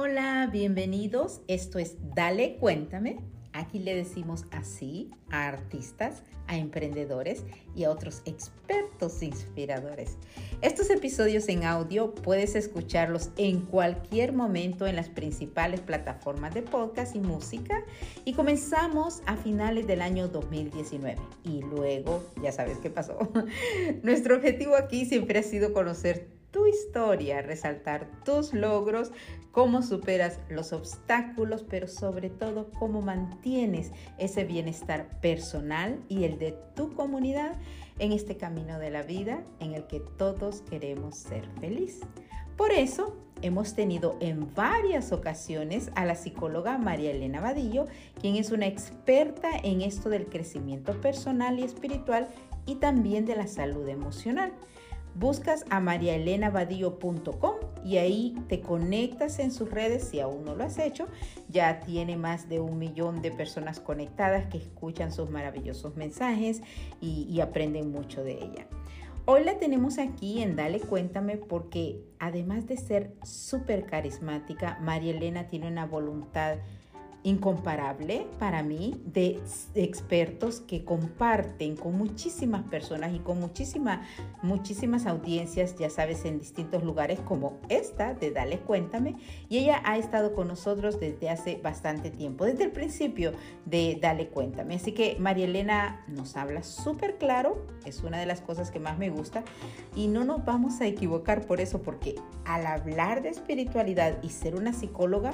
Hola, bienvenidos. Esto es Dale, cuéntame. Aquí le decimos así a artistas, a emprendedores y a otros expertos inspiradores. Estos episodios en audio puedes escucharlos en cualquier momento en las principales plataformas de podcast y música y comenzamos a finales del año 2019 y luego ya sabes qué pasó. Nuestro objetivo aquí siempre ha sido conocer tu historia, resaltar tus logros, cómo superas los obstáculos, pero sobre todo cómo mantienes ese bienestar personal y el de tu comunidad en este camino de la vida en el que todos queremos ser feliz. Por eso hemos tenido en varias ocasiones a la psicóloga María Elena Vadillo, quien es una experta en esto del crecimiento personal y espiritual y también de la salud emocional. Buscas a mariaelenavadillo.com y ahí te conectas en sus redes si aún no lo has hecho. Ya tiene más de un millón de personas conectadas que escuchan sus maravillosos mensajes y, y aprenden mucho de ella. Hoy la tenemos aquí en Dale Cuéntame porque además de ser súper carismática, María Elena tiene una voluntad incomparable para mí de, expertos que comparten con muchísimas personas y con muchísimas muchísimas audiencias, ya sabes, en distintos lugares como esta de Dale Cuéntame. Y ella ha estado con nosotros desde hace bastante tiempo, desde el principio de Dale Cuéntame. Así que María Elena nos habla súper claro, es una de las cosas que más me gusta y no nos vamos a equivocar por eso, porque al hablar de espiritualidad y ser una psicóloga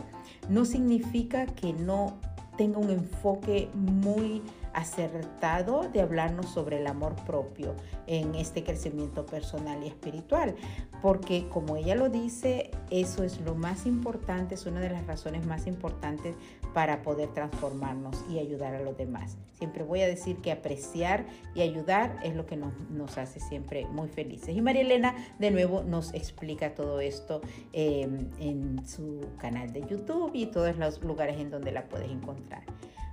no significa que no tenga un enfoque muy acertado de hablarnos sobre el amor propio en este crecimiento personal y espiritual, porque como ella lo dice, eso es lo más importante, es una de las razones más importantes para poder transformarnos y ayudar a los demás. Siempre voy a decir que apreciar y ayudar es lo que nos, hace siempre muy felices. Y María Elena de nuevo nos explica todo esto eh, en su canal de YouTube y todos los lugares en donde la puedes encontrar.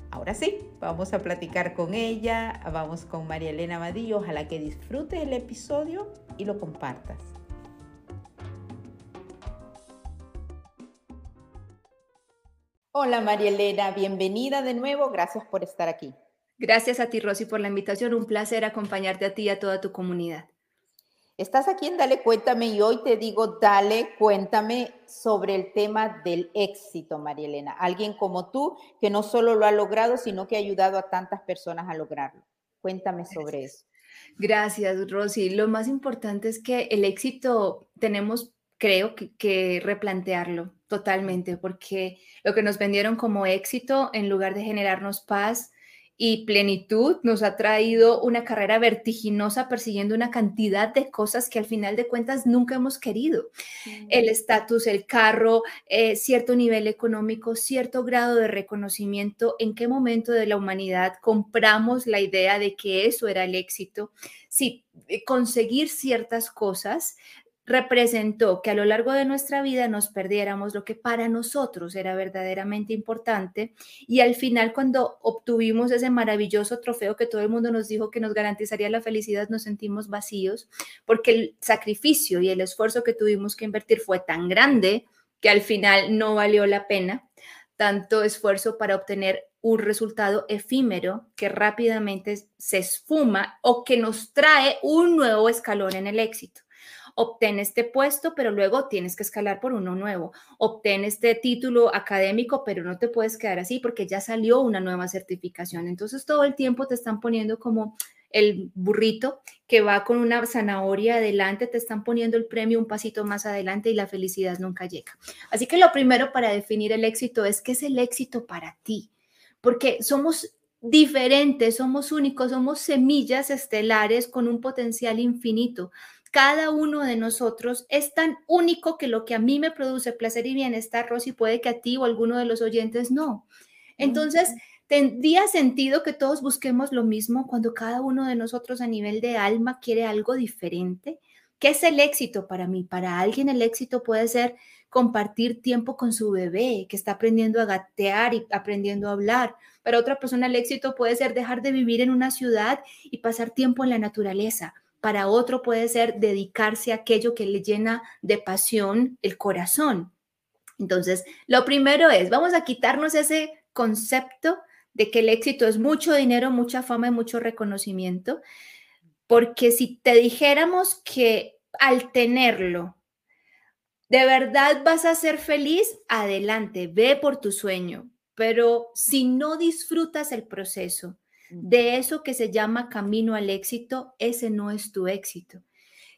Ahora sí, vamos a platicar con ella, vamos con María Elena Vadillo, ojalá que disfrutes el episodio y lo compartas. Hola María Elena, bienvenida de nuevo, gracias por estar aquí. Gracias a ti Rosy por la invitación, un placer acompañarte a ti y a toda tu comunidad. Estás aquí en Dale Cuéntame y hoy te digo, dale, cuéntame sobre el tema del éxito, María Elena. Alguien como tú que no solo lo ha logrado, sino que ha ayudado a tantas personas a lograrlo. Cuéntame sobre eso. Gracias, Rosy. Lo más importante es que el éxito tenemos, creo, que, que replantearlo totalmente, porque lo que nos vendieron como éxito, en lugar de generarnos paz, y plenitud nos ha traído una carrera vertiginosa persiguiendo una cantidad de cosas que al final de cuentas nunca hemos querido. El estatus, el carro, eh, cierto nivel económico, cierto grado de reconocimiento. ¿En qué momento de la humanidad compramos la idea de que eso era el éxito? Sí, eh, conseguir ciertas cosas representó que a lo largo de nuestra vida nos perdiéramos lo que para nosotros era verdaderamente importante y al final cuando obtuvimos ese maravilloso trofeo que todo el mundo nos dijo que nos garantizaría la felicidad, nos sentimos vacíos porque el sacrificio y el esfuerzo que tuvimos que invertir fue tan grande que al final no valió la pena tanto esfuerzo para obtener un resultado efímero que rápidamente se esfuma o que nos trae un nuevo escalón en el éxito obtén este puesto, pero luego tienes que escalar por uno nuevo, obtén este título académico, pero no te puedes quedar así porque ya salió una nueva certificación. Entonces todo el tiempo te están poniendo como el burrito que va con una zanahoria adelante, te están poniendo el premio un pasito más adelante y la felicidad nunca llega. Así que lo primero para definir el éxito es qué es el éxito para ti, porque somos diferentes, somos únicos, somos semillas estelares con un potencial infinito cada uno de nosotros es tan único que lo que a mí me produce placer y bienestar, Rosy, puede que a ti o a alguno de los oyentes no. Entonces, tendría sentido que todos busquemos lo mismo cuando cada uno de nosotros a nivel de alma quiere algo diferente. ¿Qué es el éxito para mí? Para alguien el éxito puede ser compartir tiempo con su bebé que está aprendiendo a gatear y aprendiendo a hablar. Para otra persona el éxito puede ser dejar de vivir en una ciudad y pasar tiempo en la naturaleza. Para otro puede ser dedicarse a aquello que le llena de pasión el corazón. Entonces, lo primero es, vamos a quitarnos ese concepto de que el éxito es mucho dinero, mucha fama y mucho reconocimiento, porque si te dijéramos que al tenerlo, de verdad vas a ser feliz, adelante, ve por tu sueño, pero si no disfrutas el proceso de eso que se llama camino al éxito, ese no es tu éxito.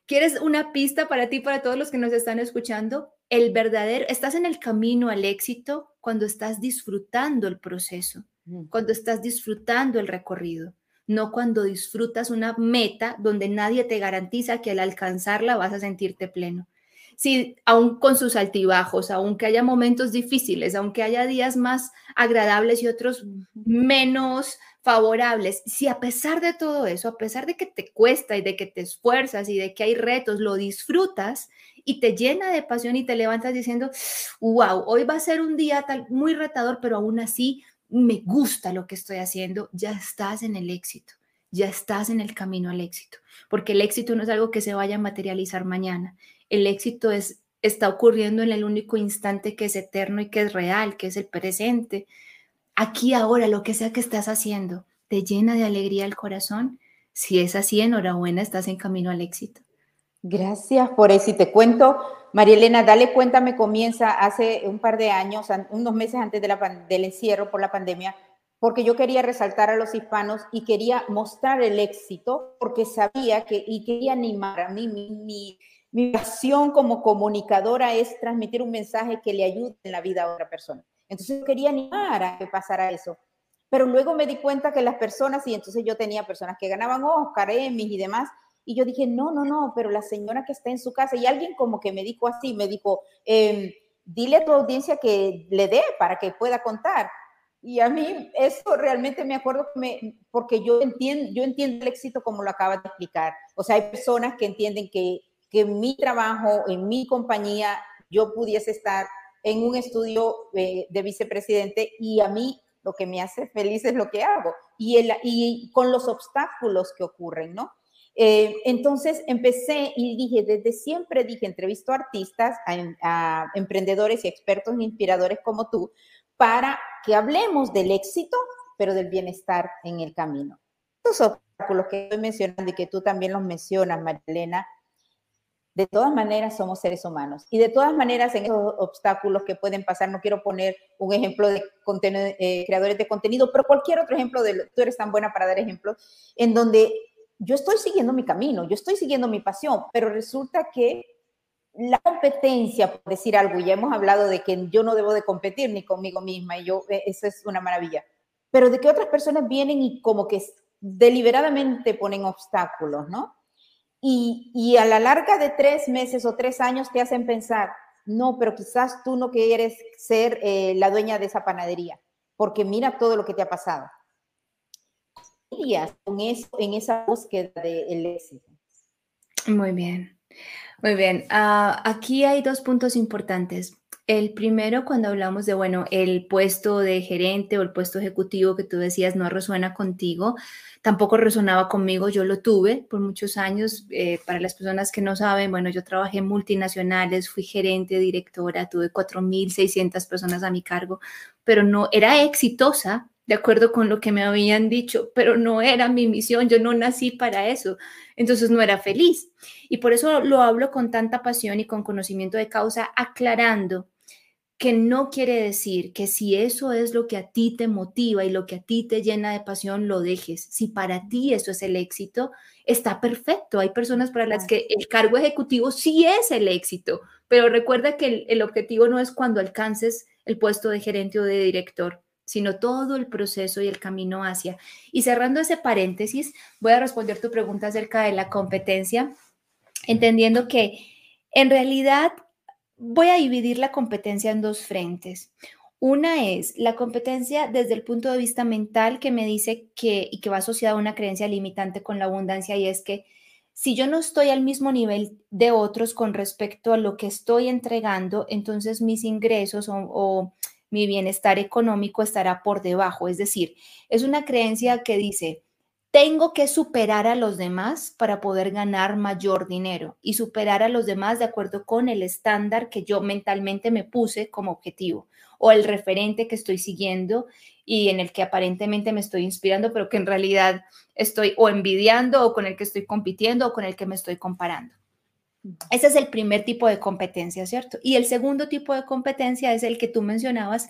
¿Quieres una pista para ti, para todos los que nos están escuchando? El verdadero, estás en el camino al éxito cuando estás disfrutando el proceso cuando estás disfrutando el recorrido, no cuando disfrutas una meta donde nadie te garantiza que al alcanzarla vas a sentirte pleno. Si aún con sus altibajos, aunque haya momentos difíciles, aunque haya días más agradables y otros menos favorables, si a pesar de todo eso, a pesar de que te cuesta y de que te esfuerzas y de que hay retos, lo disfrutas y te llena de pasión y te levantas diciendo, wow, hoy va a ser un día tal, muy retador, pero aún así me gusta lo que estoy haciendo, ya estás en el éxito, ya estás en el camino al éxito, porque el éxito no es algo que se vaya a materializar mañana, el éxito es, está ocurriendo en el único instante que es eterno y que es real, que es el presente. Aquí ahora, lo que sea que estás haciendo, te llena de alegría el corazón. Si es así, enhorabuena, estás en camino al éxito. Gracias por eso. Y te cuento, María Elena, dale cuenta, me comienza hace un par de años, unos meses antes del encierro por la pandemia, porque yo quería resaltar a los hispanos y quería mostrar el éxito, porque sabía que y quería animar a mí, mi, mi, mi pasión como comunicadora es transmitir un mensaje que le ayude en la vida a otra persona. Entonces yo quería animar a que pasara eso. Pero luego me di cuenta que las personas, y entonces yo tenía personas que ganaban Oscar, Emmys y demás, y yo dije, no, no, no, pero la señora que está en su casa, y alguien como que me dijo así, me dijo, em, dile a tu audiencia que le dé para que pueda contar. Y a mí eso realmente me acuerdo me, porque yo entiendo, yo entiendo el éxito como lo acabas de explicar. O sea, hay personas que entienden que, que mi trabajo, en mi compañía, yo pudiese estar en un estudio de, de vicepresidente y a mí lo que me hace feliz es lo que hago y, el, y con los obstáculos que ocurren, ¿no? Eh, entonces empecé y dije, desde siempre dije, entrevisto a artistas, a, emprendedores y expertos inspiradores como tú, para que hablemos del éxito, pero del bienestar en el camino. Estos obstáculos que estoy mencionando y que tú también los mencionas, Marilena, de todas maneras somos seres humanos y de todas maneras en esos obstáculos que pueden pasar, no quiero poner un ejemplo de eh, creadores de contenido, pero cualquier otro ejemplo, de, tú eres tan buena para dar ejemplos, en donde yo estoy siguiendo mi camino, yo estoy siguiendo mi pasión, pero resulta que la competencia, por decir algo, ya hemos hablado de que yo no debo de competir ni conmigo misma, y yo, eh, eso es una maravilla, pero de que otras personas vienen y como que deliberadamente ponen obstáculos, ¿no? Y, a la larga de tres meses o tres años te hacen pensar, no, pero quizás tú no quieres ser eh, la dueña de esa panadería, porque mira todo lo que te ha pasado con eso, en esa búsqueda del éxito? Muy bien, muy bien. Ah, aquí hay dos puntos importantes. El primero, cuando hablamos de, bueno, el puesto de gerente o el puesto ejecutivo que tú decías no resuena contigo, tampoco resonaba conmigo, yo lo tuve por muchos años. Eh, para las personas que no saben, bueno, yo trabajé en multinacionales, fui gerente, directora, tuve 4.600 personas a mi cargo, pero no era exitosa, de acuerdo con lo que me habían dicho, pero no era mi misión, yo no nací para eso, entonces no era feliz. Y por eso lo hablo con tanta pasión y con conocimiento de causa, aclarando que no quiere decir que si eso es lo que a ti te motiva y lo que a ti te llena de pasión, lo dejes. Si para ti eso es el éxito, está perfecto. Hay personas para las que el cargo ejecutivo sí es el éxito, pero recuerda que el, objetivo no es cuando alcances el puesto de gerente o de director sino todo el proceso y el camino hacia. Y cerrando ese paréntesis, voy a responder tu pregunta acerca de la competencia, entendiendo que en realidad voy a dividir la competencia en dos frentes. Una es la competencia desde el punto de vista mental que me dice que y que va asociada a una creencia limitante con la abundancia y es que si yo no estoy al mismo nivel de otros con respecto a lo que estoy entregando, entonces mis ingresos o, mi bienestar económico estará por debajo. Es decir, es una creencia que dice, tengo que superar a los demás para poder ganar mayor dinero y superar a los demás de acuerdo con el estándar que yo mentalmente me puse como objetivo o el referente que estoy siguiendo y en el que aparentemente me estoy inspirando, pero que en realidad estoy o envidiando o con el que estoy compitiendo o con el que me estoy comparando. Ese es el primer tipo de competencia, ¿cierto? Y el segundo tipo de competencia es el que tú mencionabas,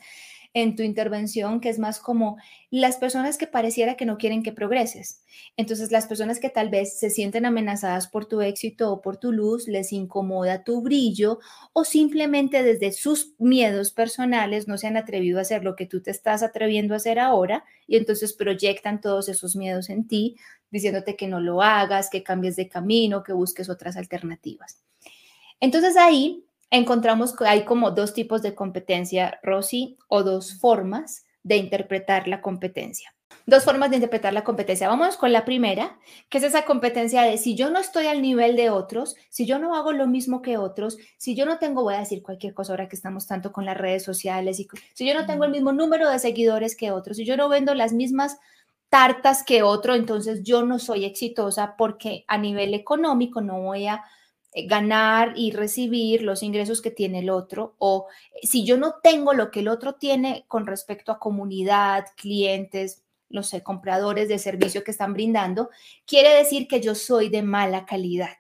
en tu intervención, que es más como las personas que pareciera que no quieren que progreses. Entonces, las personas que tal vez se sienten amenazadas por tu éxito o por tu luz, les incomoda tu brillo o simplemente desde sus miedos personales no se han atrevido a hacer lo que tú te estás atreviendo a hacer ahora y entonces proyectan todos esos miedos en ti, diciéndote que no lo hagas, que cambies de camino, que busques otras alternativas. Entonces ahí encontramos que hay como dos tipos de competencia, Rosy, o dos formas de interpretar la competencia. Dos formas de interpretar la competencia. Vamos con la primera, que es esa competencia de si yo no estoy al nivel de otros, si yo no hago lo mismo que otros, si yo no tengo, voy a decir cualquier cosa ahora que estamos tanto con las redes sociales, y si yo no tengo el mismo número de seguidores que otros, si yo no vendo las mismas tartas que otro, entonces yo no soy exitosa porque a nivel económico no voy a ganar y recibir los ingresos que tiene el otro o eh, si yo no tengo lo que el otro tiene con respecto a comunidad, clientes, no sé, compradores de servicio que están brindando, quiere decir que yo soy de mala calidad.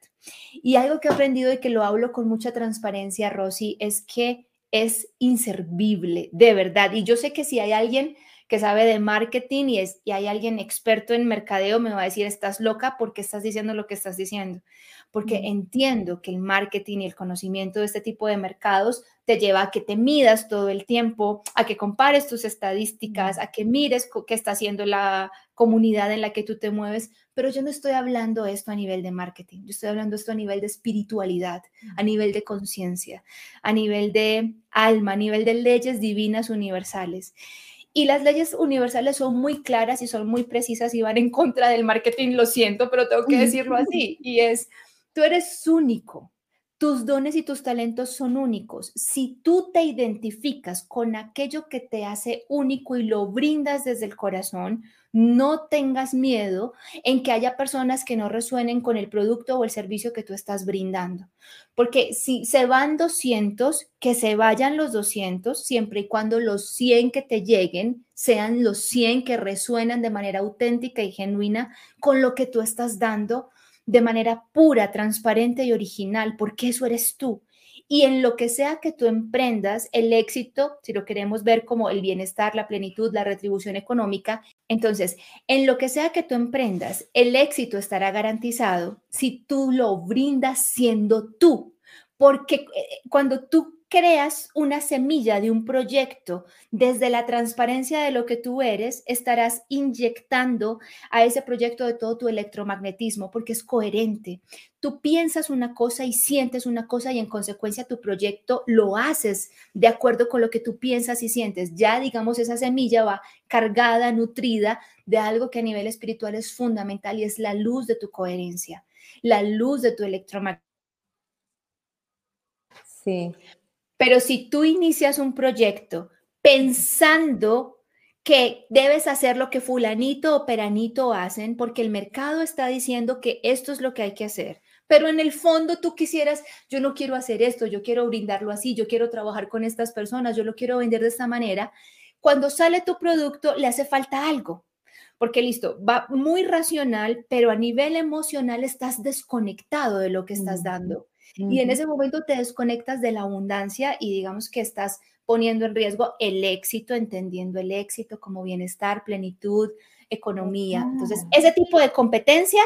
Y algo que he aprendido y que lo hablo con mucha transparencia, Rosy, es que es inservible, de verdad. Y yo sé que si hay alguien que sabe de marketing y, es, y hay alguien experto en mercadeo, me va a decir, estás loca porque estás diciendo lo que estás diciendo porque entiendo que el marketing y el conocimiento de este tipo de mercados te lleva a que te midas todo el tiempo, a que compares tus estadísticas, a que mires qué está haciendo la comunidad en la que tú te mueves, pero yo no estoy hablando esto a nivel de marketing, yo estoy hablando esto a nivel de espiritualidad, a nivel de conciencia, a nivel de alma, a nivel de leyes divinas universales. Y las leyes universales son muy claras y son muy precisas y van en contra del marketing, lo siento, pero tengo que decirlo así. Y es, Tú eres único. Tus dones y tus talentos son únicos. Si tú te identificas con aquello que te hace único y lo brindas desde el corazón, no tengas miedo en que haya personas que no resuenen con el producto o el servicio que tú estás brindando. Porque si se van 200, que se vayan los 200, siempre y cuando los 100 que te lleguen sean los 100 que resuenan de manera auténtica y genuina con lo que tú estás dando de manera pura, transparente y original, porque eso eres tú. Y en lo que sea que tú emprendas, el éxito, si lo queremos ver como el bienestar, la plenitud, la retribución económica, entonces, en lo que sea que tú emprendas, el éxito estará garantizado si tú lo brindas siendo tú. Porque eh, cuando tú creas una semilla de un proyecto desde la transparencia de lo que tú eres, estarás inyectando a ese proyecto de todo tu electromagnetismo porque es coherente. Tú piensas una cosa y sientes una cosa y en consecuencia tu proyecto lo haces de acuerdo con lo que tú piensas y sientes. Ya digamos esa semilla va cargada, nutrida de algo que a nivel espiritual es fundamental y es la luz de tu coherencia, la luz de tu electromagnetismo. Sí. Pero si tú inicias un proyecto pensando que debes hacer lo que fulanito o peranito hacen porque el mercado está diciendo que esto es lo que hay que hacer. Pero en el fondo tú quisieras, yo no quiero hacer esto, yo quiero brindarlo así, yo quiero trabajar con estas personas, yo lo quiero vender de esta manera. Cuando sale tu producto le hace falta algo, porque listo, va muy racional, pero a nivel emocional estás desconectado de lo que estás dando. Y en ese momento te desconectas de la abundancia y digamos que estás poniendo en riesgo el éxito, entendiendo el éxito como bienestar, plenitud, economía. Entonces, ese tipo de competencia,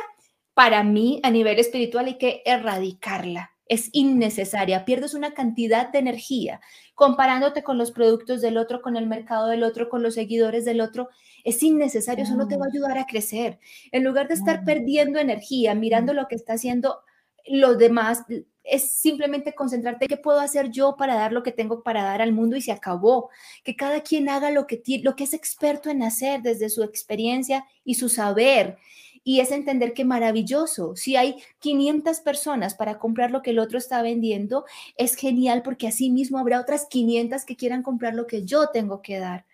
para mí, a nivel espiritual, hay que erradicarla. Es innecesaria, pierdes una cantidad de energía comparándote con los productos del otro, con el mercado del otro, con los seguidores del otro. Es innecesario, eso no te va a ayudar a crecer. En lugar de estar perdiendo energía mirando lo que está haciendo los demás, es simplemente concentrarte en qué puedo hacer yo para dar lo que tengo para dar al mundo y se acabó. Que cada quien haga lo que, lo que es experto en hacer desde su experiencia y su saber. Y es entender que maravilloso. Si hay 500 personas para comprar lo que el otro está vendiendo, es genial porque así mismo habrá otras 500 que quieran comprar lo que yo tengo que dar.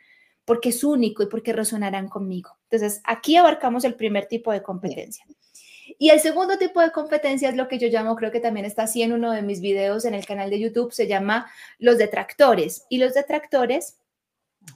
porque es único y porque resonarán conmigo. Entonces, aquí abarcamos el primer tipo de competencia. Y el segundo tipo de competencia es lo que yo llamo, creo que también está así en uno de mis videos en el canal de YouTube, se llama los detractores. Y los detractores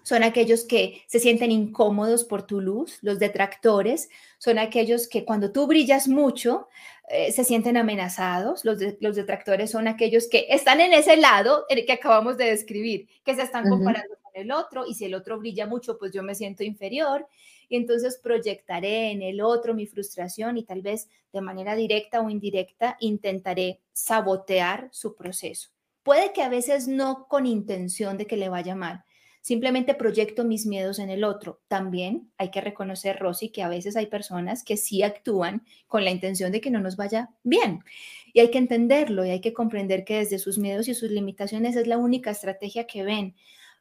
son aquellos que se sienten incómodos por tu luz. Los detractores son aquellos que cuando tú brillas mucho eh, se sienten amenazados. Los, los, detractores son aquellos que están en ese lado que acabamos de describir, que se están comparando el otro y si el otro brilla mucho, pues yo me siento inferior y entonces proyectaré en el otro mi frustración y tal vez de manera directa o indirecta intentaré sabotear su proceso. Puede que a veces no con intención de que le vaya mal, simplemente proyecto mis miedos en el otro. También hay que reconocer, Rosy, que a veces hay personas que sí actúan con la intención de que no nos vaya bien. Y hay que entenderlo y hay que comprender que desde sus miedos y sus limitaciones es la única estrategia que ven.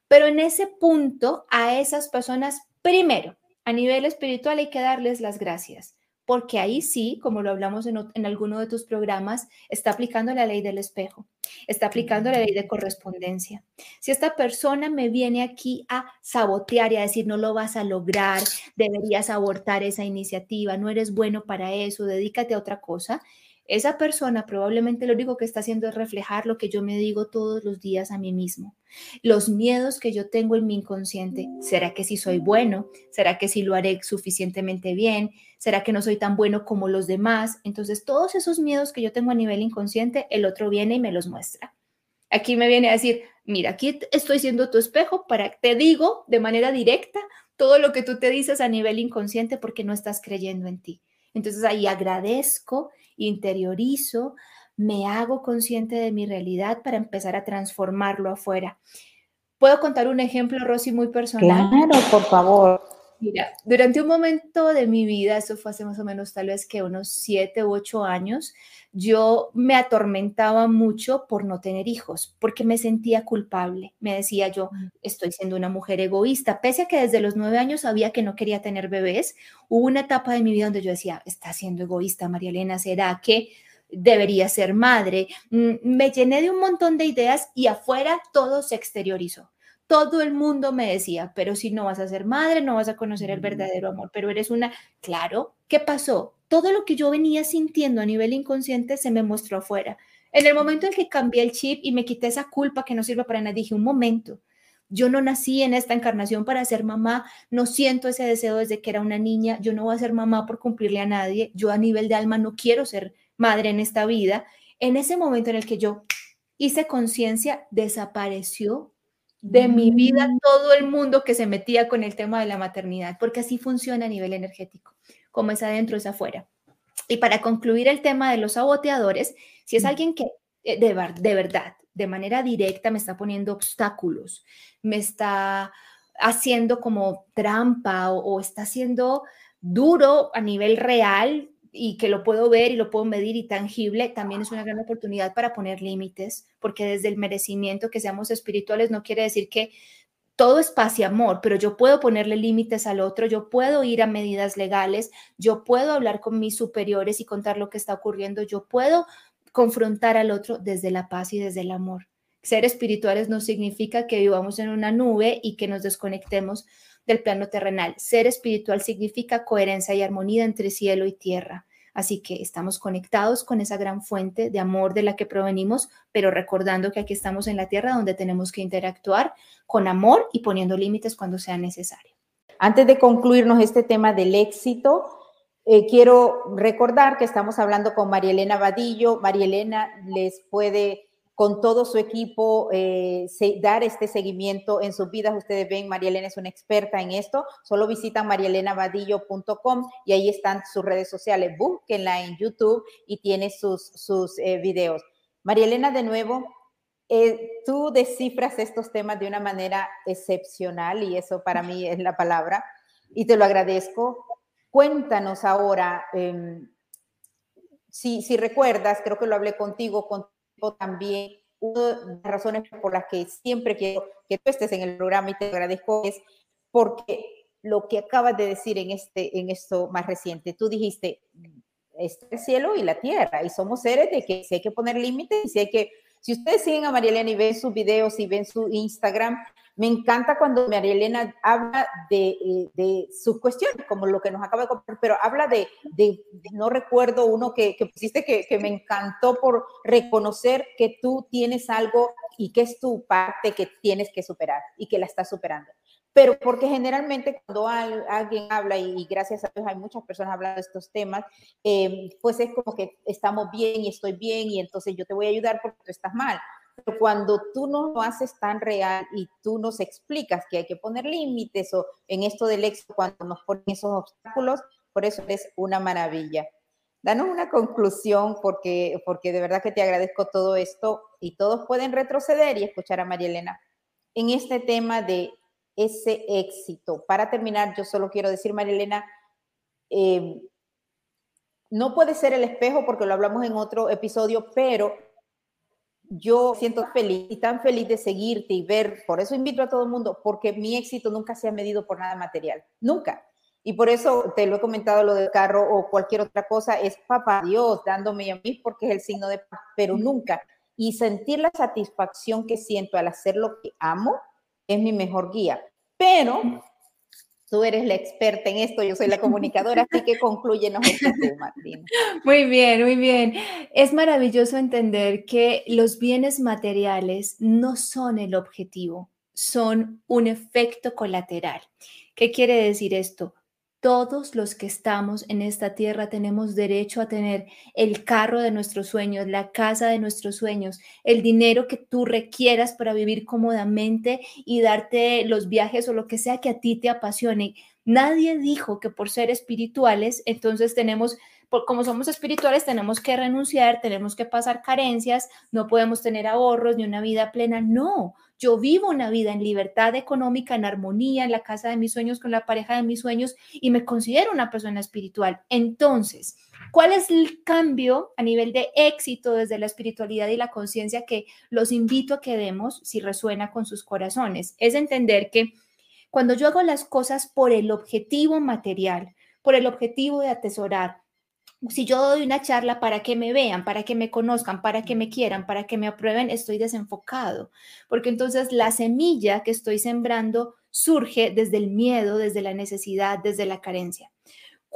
Pero en ese punto, a esas personas, primero, a nivel espiritual hay que darles las gracias, porque ahí sí, como lo hablamos en, alguno de tus programas, está aplicando la ley del espejo, está aplicando la ley de correspondencia. Si esta persona me viene aquí a sabotear y a decir, no lo vas a lograr, deberías abortar esa iniciativa, no eres bueno para eso, dedícate a otra cosa, esa persona probablemente lo único que está haciendo es reflejar lo que yo me digo todos los días a mí mismo. Los miedos que yo tengo en mi inconsciente. ¿Será que si soy bueno? ¿Será que si lo haré suficientemente bien? ¿Será que no soy tan bueno como los demás? Entonces, todos esos miedos que yo tengo a nivel inconsciente, el otro viene y me los muestra. Aquí me viene a decir, mira, aquí estoy siendo tu espejo para, te digo de manera directa todo lo que tú te dices a nivel inconsciente porque no estás creyendo en ti. Entonces ahí agradezco interiorizo, me hago consciente de mi realidad para empezar a transformarlo afuera. ¿Puedo contar un ejemplo, Rosy, muy personal? Claro, por favor. Mira, durante un momento de mi vida, eso fue hace más o menos tal vez que unos siete u ocho años, yo me atormentaba mucho por no tener hijos, porque me sentía culpable. Me decía yo, estoy siendo una mujer egoísta, pese a que desde los nueve años sabía que no quería tener bebés. Hubo una etapa de mi vida donde yo decía, está siendo egoísta, María Elena, ¿será que debería ser madre? Mm, me llené de un montón de ideas y afuera todo se exteriorizó todo el mundo me decía, pero si no vas a ser madre, no vas a conocer el mm. verdadero amor, pero eres una, claro, ¿qué pasó? todo lo que yo venía sintiendo a nivel inconsciente se me mostró afuera. En el momento en que cambié el chip y me quité esa culpa que no sirve para nada, dije, un momento, yo no nací en esta encarnación para ser mamá, no siento ese deseo desde que era una niña, yo no voy a ser mamá por cumplirle a nadie, yo a nivel de alma no quiero ser madre en esta vida. En ese momento en el que yo hice conciencia, desapareció de mi vida mm. todo el mundo que se metía con el tema de la maternidad, porque así funciona a nivel energético como es adentro, es afuera. Y para concluir el tema de los saboteadores, si es alguien que eh, de, de verdad, de manera directa me está poniendo obstáculos, me está haciendo como trampa o, está haciendo duro a nivel real y que lo puedo ver y lo puedo medir y tangible, también es una gran oportunidad para poner límites, porque desde el merecimiento que seamos espirituales no quiere decir que todo es paz y amor, pero yo puedo ponerle límites al otro, yo puedo ir a medidas legales, yo puedo hablar con mis superiores y contar lo que está ocurriendo, yo puedo confrontar al otro desde la paz y desde el amor. Ser espirituales no significa que vivamos en una nube y que nos desconectemos del plano terrenal. Ser espiritual significa coherencia y armonía entre cielo y tierra. Así que estamos conectados con esa gran fuente de amor de la que provenimos, pero recordando que aquí estamos en la tierra donde tenemos que interactuar con amor y poniendo límites cuando sea necesario. Antes de concluirnos este tema del éxito, eh, quiero recordar que estamos hablando con María Elena Vadillo. María Elena les puede con todo su equipo eh, dar este seguimiento en sus vidas. Ustedes ven, María Elena es una experta en esto. Solo visitan marialenavadillo.com y ahí están sus redes sociales. Búsquenla en YouTube y tiene sus, sus eh, videos. María Elena, de nuevo, eh, tú descifras estos temas de una manera excepcional y eso para mí es la palabra y te lo agradezco. Cuéntanos ahora, em, si, si recuerdas, creo que lo hablé contigo, con también una de las razones por las que siempre quiero que tú estés en el programa y te agradezco es porque lo que acabas de decir en, este, en esto más reciente, tú dijiste, este el cielo y la tierra y somos seres de que si hay que poner límites y si hay que Si ustedes siguen a María Elena y ven sus videos y ven su Instagram, me encanta cuando María Elena habla de, eh, de, sus cuestiones, como lo que nos acaba de contar, pero habla de, de no recuerdo uno que, pusiste que, que, me encantó por reconocer que tú tienes algo y que es tu parte que tienes que superar y que la estás superando. Pero porque generalmente cuando alguien habla, y, gracias a Dios hay muchas personas hablando de estos temas, eh, pues es como que estamos bien y estoy bien y entonces yo te voy a ayudar porque tú estás mal pero cuando tú no lo haces tan real y tú nos explicas que hay que poner límites o en esto del éxito, cuando nos ponen esos obstáculos, por eso es una maravilla. Danos una conclusión porque, porque de verdad que te agradezco todo esto y todos pueden retroceder y escuchar a María Elena en este tema de ese éxito. Para terminar, yo solo quiero decir, María Elena, eh, no puede ser el espejo porque lo hablamos en otro episodio, pero yo siento feliz y tan feliz de seguirte y ver, por eso invito a todo el mundo, porque mi éxito nunca se ha medido por nada material, nunca. Y por eso te lo he comentado lo del carro o cualquier otra cosa, es papá Dios dándome a mí porque es el signo de paz, pero nunca. Y sentir la satisfacción que siento al hacer lo que amo es mi mejor guía. Pero Tú eres la experta en esto, yo soy la comunicadora, así que concluyenos este tema, Muy bien, muy bien. Es maravilloso entender que los bienes materiales no son el objetivo, son un efecto colateral. ¿Qué quiere decir esto? Todos los que estamos en esta tierra tenemos derecho a tener el carro de nuestros sueños, la casa de nuestros sueños, el dinero que tú requieras para vivir cómodamente y darte los viajes o lo que sea que a ti te apasione. Nadie dijo que por ser espirituales, entonces tenemos como somos espirituales, tenemos que renunciar, tenemos que pasar carencias, no podemos tener ahorros ni una vida plena. No, yo vivo una vida en libertad económica, en armonía, en la casa de mis sueños, con la pareja de mis sueños y me considero una persona espiritual. Entonces, ¿cuál es el cambio a nivel de éxito desde la espiritualidad y la conciencia que los invito a que demos si resuena con sus corazones? Es entender que cuando yo hago las cosas por el objetivo material, por el objetivo de atesorar, si yo doy una charla para que me vean, para que me conozcan, para que me quieran, para que me aprueben, estoy desenfocado, porque entonces la semilla que estoy sembrando surge desde el miedo, desde la necesidad, desde la carencia.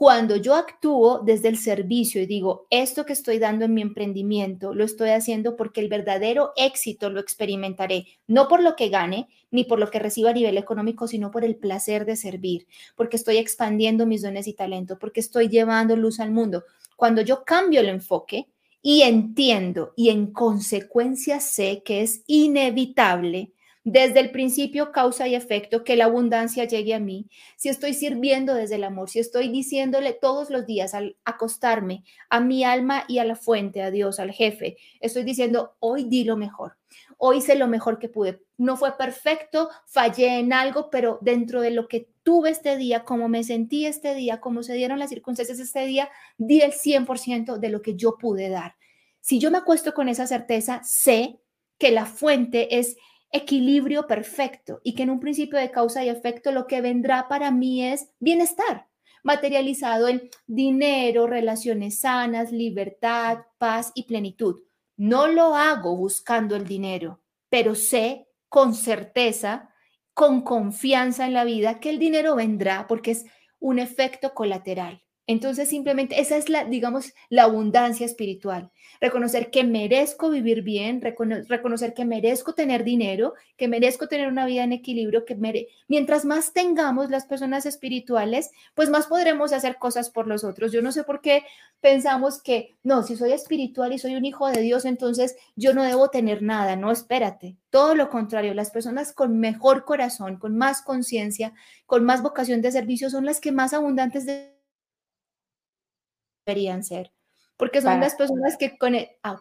Cuando yo actúo desde el servicio y digo, esto que estoy dando en mi emprendimiento, lo estoy haciendo porque el verdadero éxito lo experimentaré, no por lo que gane, ni por lo que reciba a nivel económico, sino por el placer de servir, porque estoy expandiendo mis dones y talento, porque estoy llevando luz al mundo. Cuando yo cambio el enfoque y entiendo y en consecuencia sé que es inevitable, desde el principio causa y efecto que la abundancia llegue a mí, si estoy sirviendo desde el amor, si estoy diciéndole todos los días al acostarme a mi alma y a la fuente, a Dios, al jefe, estoy diciendo, hoy di lo mejor, hoy hice lo mejor que pude. No fue perfecto, fallé en algo, pero dentro de lo que tuve este día, como me sentí este día, cómo se dieron las circunstancias este día, di el 100% de lo que yo pude dar. Si yo me acuesto con esa certeza, sé que la fuente es equilibrio perfecto y que en un principio de causa y efecto lo que vendrá para mí es bienestar, materializado en dinero, relaciones sanas, libertad, paz y plenitud. No lo hago buscando el dinero, pero sé con certeza, con confianza en la vida, que el dinero vendrá porque es un efecto colateral. Entonces, simplemente esa es la, digamos, la abundancia espiritual. Reconocer que merezco vivir bien, reconocer que merezco tener dinero, que merezco tener una vida en equilibrio, que mientras más tengamos las personas espirituales, pues más podremos hacer cosas por los otros. Yo no sé por qué pensamos que, no, si soy espiritual y soy un hijo de Dios, entonces yo no debo tener nada. No, espérate. Todo lo contrario, las personas con mejor corazón, con más conciencia, con más vocación de servicio son las que más abundantes de deberían ser, porque son las personas que con ah,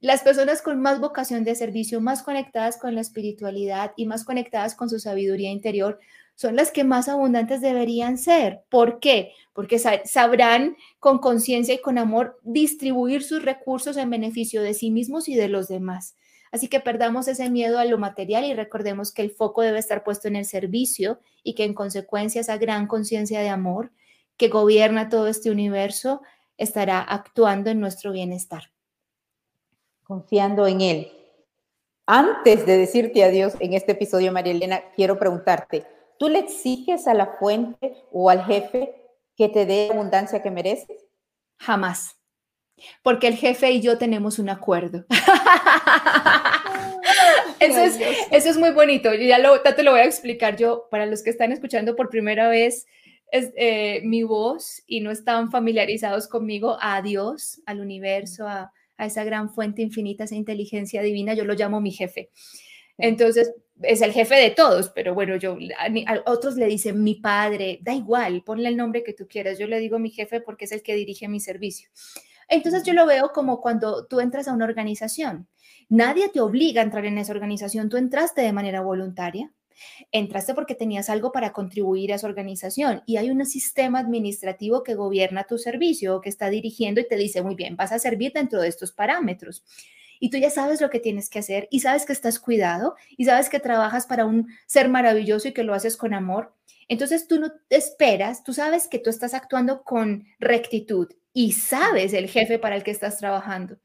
Las personas con más vocación de servicio, más conectadas con la espiritualidad y más conectadas con su sabiduría interior, son las que más abundantes deberían ser. ¿Por qué? Porque sabrán con conciencia y con amor distribuir sus recursos en beneficio de sí mismos y de los demás. Así que perdamos ese miedo a lo material y recordemos que el foco debe estar puesto en el servicio y que en consecuencia esa gran conciencia de amor que gobierna todo este universo estará actuando en nuestro bienestar. Confiando en Él. Antes de decirte adiós en este episodio, María Elena, quiero preguntarte, ¿tú le exiges a la fuente o al jefe que te dé abundancia que mereces? Jamás. Porque el jefe y yo tenemos un acuerdo. eso, es, eso es muy bonito. Yo ya lo, te lo voy a explicar yo para los que están escuchando por primera vez es, eh, mi voz y no están familiarizados conmigo, a Dios, al universo, a, a esa gran fuente infinita, esa inteligencia divina, yo lo llamo mi jefe. Entonces, es el jefe de todos, pero bueno, yo a, otros le dicen mi padre, da igual, ponle el nombre que tú quieras. Yo le digo mi jefe porque es el que dirige mi servicio. Entonces yo lo veo como cuando tú entras a una organización. Nadie te obliga a entrar en esa organización, tú entraste de manera voluntaria. Entraste porque tenías algo para contribuir a esa organización y hay un sistema administrativo que gobierna tu servicio, que está dirigiendo y te dice, muy bien, vas a servir dentro de estos parámetros. Y tú ya sabes lo que tienes que hacer y sabes que estás cuidado y sabes que trabajas para un ser maravilloso y que lo haces con amor. Entonces tú no esperas, tú sabes que tú estás actuando con rectitud y sabes el jefe para el que estás trabajando.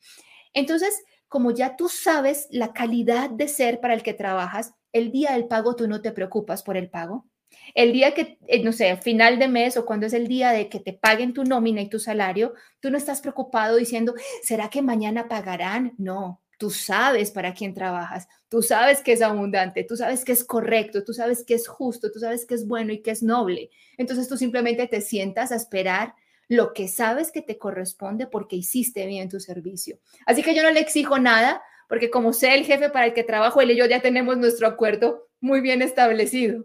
Entonces, como ya tú sabes la calidad de ser para el que trabajas, el día del pago tú no te preocupas por el pago. El día que, eh, no sé, final de mes o cuando es el día de que te paguen tu nómina y tu salario, tú no estás preocupado diciendo, ¿será que mañana pagarán? No, tú sabes para quién trabajas, tú sabes que es abundante, tú sabes que es correcto, tú sabes que es justo, tú sabes que es bueno y que es noble. Entonces tú simplemente te sientas a esperar lo que sabes que te corresponde porque hiciste bien tu servicio. Así que yo no le exijo nada, porque como sé el jefe para el que trabajo, él y yo ya tenemos nuestro acuerdo muy bien establecido.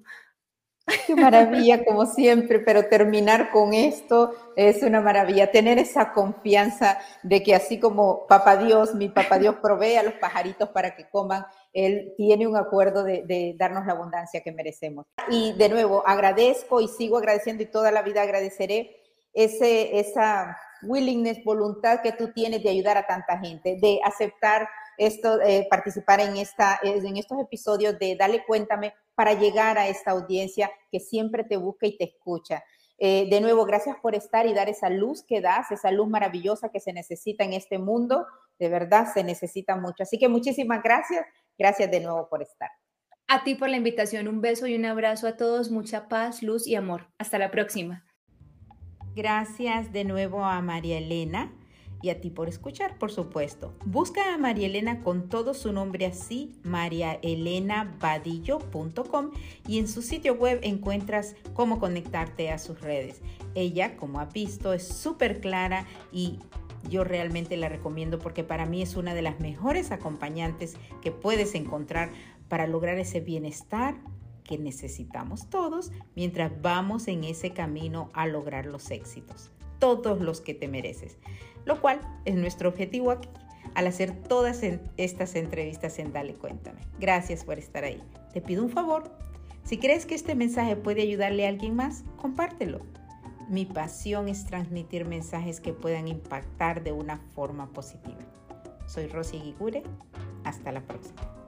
Qué maravilla, como siempre, pero terminar con esto es una maravilla. Tener esa confianza de que así como Papá Dios, mi Papá Dios provee a los pajaritos para que coman, Él tiene un acuerdo de, de, darnos la abundancia que merecemos. Y de nuevo, agradezco y sigo agradeciendo y toda la vida agradeceré ese, esa willingness, voluntad que tú tienes de ayudar a tanta gente, de aceptar esto, eh, participar en, esta, en estos episodios de Dale Cuéntame para llegar a esta audiencia que siempre te busca y te escucha. Eh, de nuevo, gracias por estar y dar esa luz que das, esa luz maravillosa que se necesita en este mundo. De verdad, se necesita mucho. Así que muchísimas gracias. Gracias de nuevo por estar. A ti por la invitación. Un beso y un abrazo a todos. Mucha paz, luz y amor. Hasta la próxima. Gracias de nuevo a María Elena y a ti por escuchar, por supuesto. Busca a María Elena con todo su nombre así, mariaelenabadillo.com y en su sitio web encuentras cómo conectarte a sus redes. Ella, como ha visto, es súper clara y yo realmente la recomiendo porque para mí es una de las mejores acompañantes que puedes encontrar para lograr ese bienestar que necesitamos todos mientras vamos en ese camino a lograr los éxitos, todos los que te mereces lo cual es nuestro objetivo aquí al hacer todas estas entrevistas en Dale Cuéntame. Gracias por estar ahí. Te pido un favor. Si crees que este mensaje puede ayudarle a alguien más, compártelo. Mi pasión es transmitir mensajes que puedan impactar de una forma positiva. Soy Rosy Guigure. Hasta la próxima.